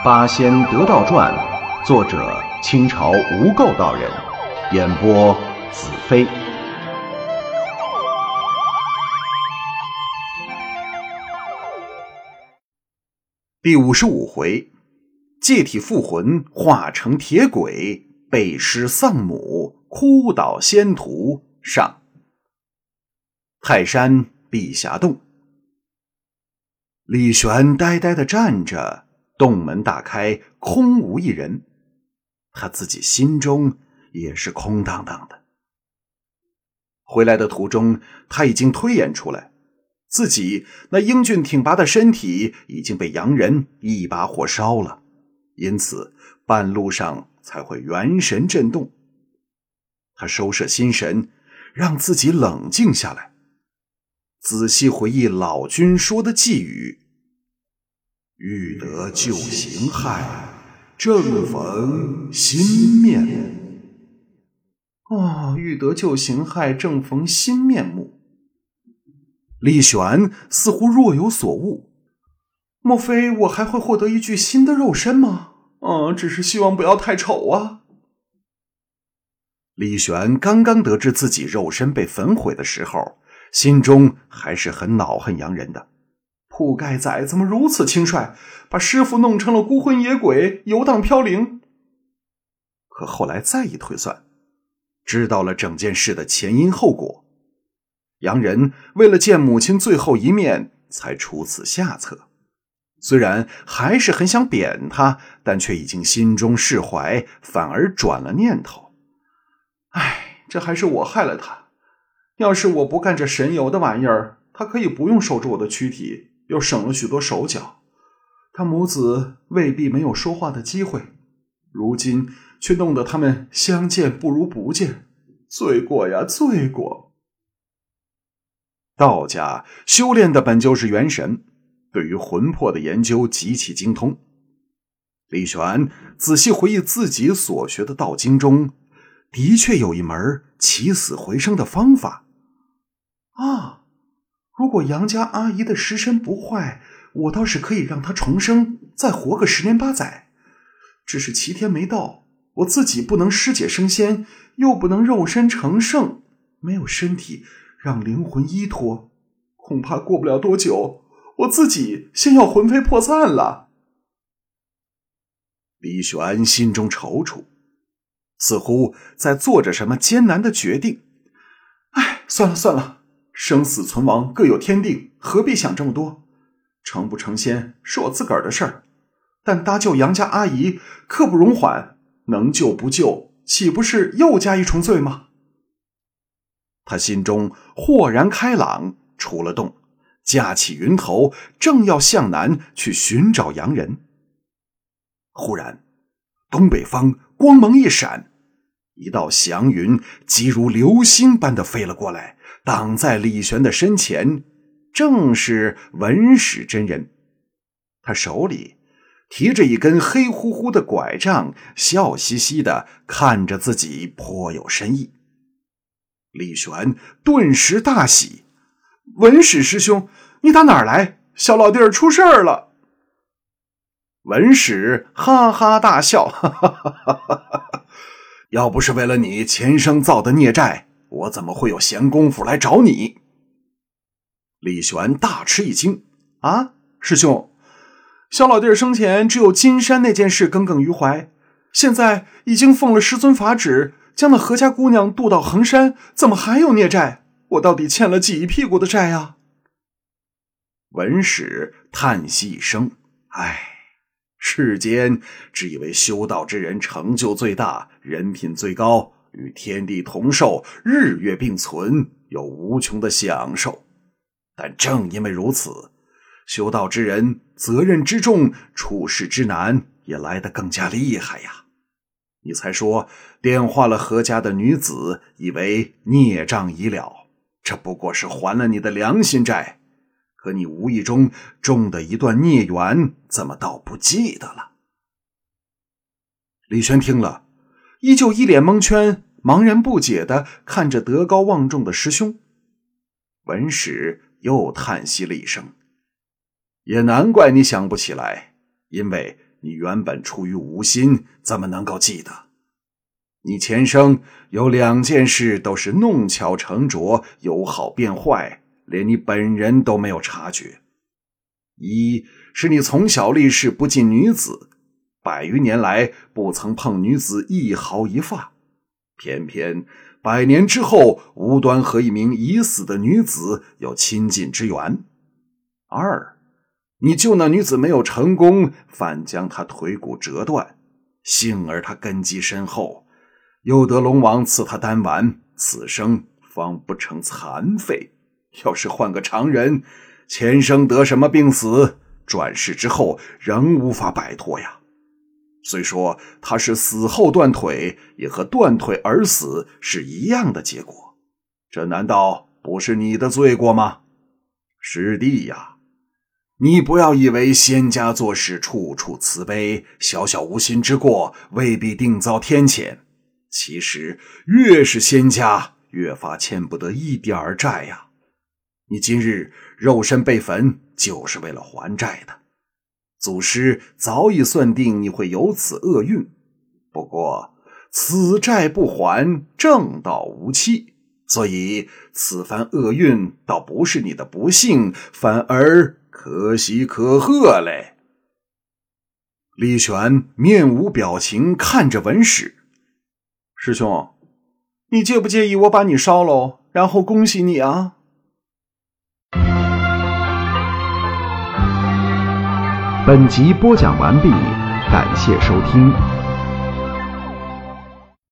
《八仙得道传》，作者清朝无垢道人，演播子飞。第五十五回，借体复魂化成铁鬼，背尸丧母，哭倒仙徒上。泰山碧霞洞，李玄呆呆的站着。洞门大开，空无一人，他自己心中也是空荡荡的。回来的途中，他已经推演出来，自己那英俊挺拔的身体已经被洋人一把火烧了，因此半路上才会元神震动。他收摄心神，让自己冷静下来，仔细回忆老君说的寄语。欲得旧形骸，正逢新面目。哦，欲得旧形骸，正逢新面目。李玄似乎若有所悟，莫非我还会获得一具新的肉身吗？嗯，只是希望不要太丑啊。李玄刚刚得知自己肉身被焚毁的时候，心中还是很恼恨洋人的。铺盖仔怎么如此轻率，把师傅弄成了孤魂野鬼，游荡飘零？可后来再一推算，知道了整件事的前因后果，洋人为了见母亲最后一面，才出此下策。虽然还是很想贬他，但却已经心中释怀，反而转了念头。唉，这还是我害了他。要是我不干这神游的玩意儿，他可以不用守着我的躯体。又省了许多手脚，他母子未必没有说话的机会，如今却弄得他们相见不如不见，罪过呀，罪过！道家修炼的本就是元神，对于魂魄的研究极其精通。李玄仔细回忆自己所学的道经中，的确有一门起死回生的方法。啊！如果杨家阿姨的尸身不坏，我倒是可以让她重生，再活个十年八载。只是齐天没到，我自己不能尸解升仙，又不能肉身成圣，没有身体让灵魂依托，恐怕过不了多久，我自己先要魂飞魄散了。李玄心中踌躇，似乎在做着什么艰难的决定。哎，算了算了。生死存亡各有天定，何必想这么多？成不成仙是我自个儿的事儿，但搭救杨家阿姨刻不容缓，能救不救，岂不是又加一重罪吗？他心中豁然开朗，出了洞，架起云头，正要向南去寻找洋人。忽然，东北方光芒一闪，一道祥云急如流星般的飞了过来。挡在李玄的身前，正是文史真人。他手里提着一根黑乎乎的拐杖，笑嘻嘻的看着自己，颇有深意。李玄顿时大喜：“文史师兄，你打哪儿来？小老弟儿出事儿了！”文史哈哈大笑：“哈哈哈哈哈！要不是为了你前生造的孽债。”我怎么会有闲工夫来找你？李玄大吃一惊啊！师兄，小老弟生前只有金山那件事耿耿于怀，现在已经奉了师尊法旨，将那何家姑娘渡到衡山，怎么还有孽债？我到底欠了几屁股的债呀？文史叹息一声：“唉，世间只以为修道之人成就最大，人品最高。”与天地同寿，日月并存，有无穷的享受。但正因为如此，修道之人责任之重，处事之难也来得更加厉害呀！你才说点化了何家的女子，以为孽障已了，这不过是还了你的良心债。可你无意中种的一段孽缘，怎么倒不记得了？李轩听了。依旧一脸蒙圈，茫然不解的看着德高望重的师兄。文史又叹息了一声：“也难怪你想不起来，因为你原本出于无心，怎么能够记得？你前生有两件事都是弄巧成拙，由好变坏，连你本人都没有察觉。一是你从小立誓不近女子，百余年来不曾碰女子一毫一发，偏偏百年之后无端和一名已死的女子有亲近之缘。二，你救那女子没有成功，反将她腿骨折断，幸而她根基深厚，又得龙王赐她丹丸，此生方不成残废。要是换个常人，前生得什么病死，转世之后仍无法摆脱呀。虽说他是死后断腿，也和断腿而死是一样的结果。这难道不是你的罪过吗，师弟呀？你不要以为仙家做事处处慈悲，小小无心之过未必定遭天谴。其实越是仙家，越发欠不得一点儿债呀。你今日肉身被焚，就是为了还债的。祖师早已算定你会有此厄运，不过此债不还，正道无期。所以此番厄运倒不是你的不幸，反而……可喜可贺嘞！李玄面无表情看着文史师兄，你介不介意我把你烧喽，然后恭喜你啊？本集播讲完毕，感谢收听。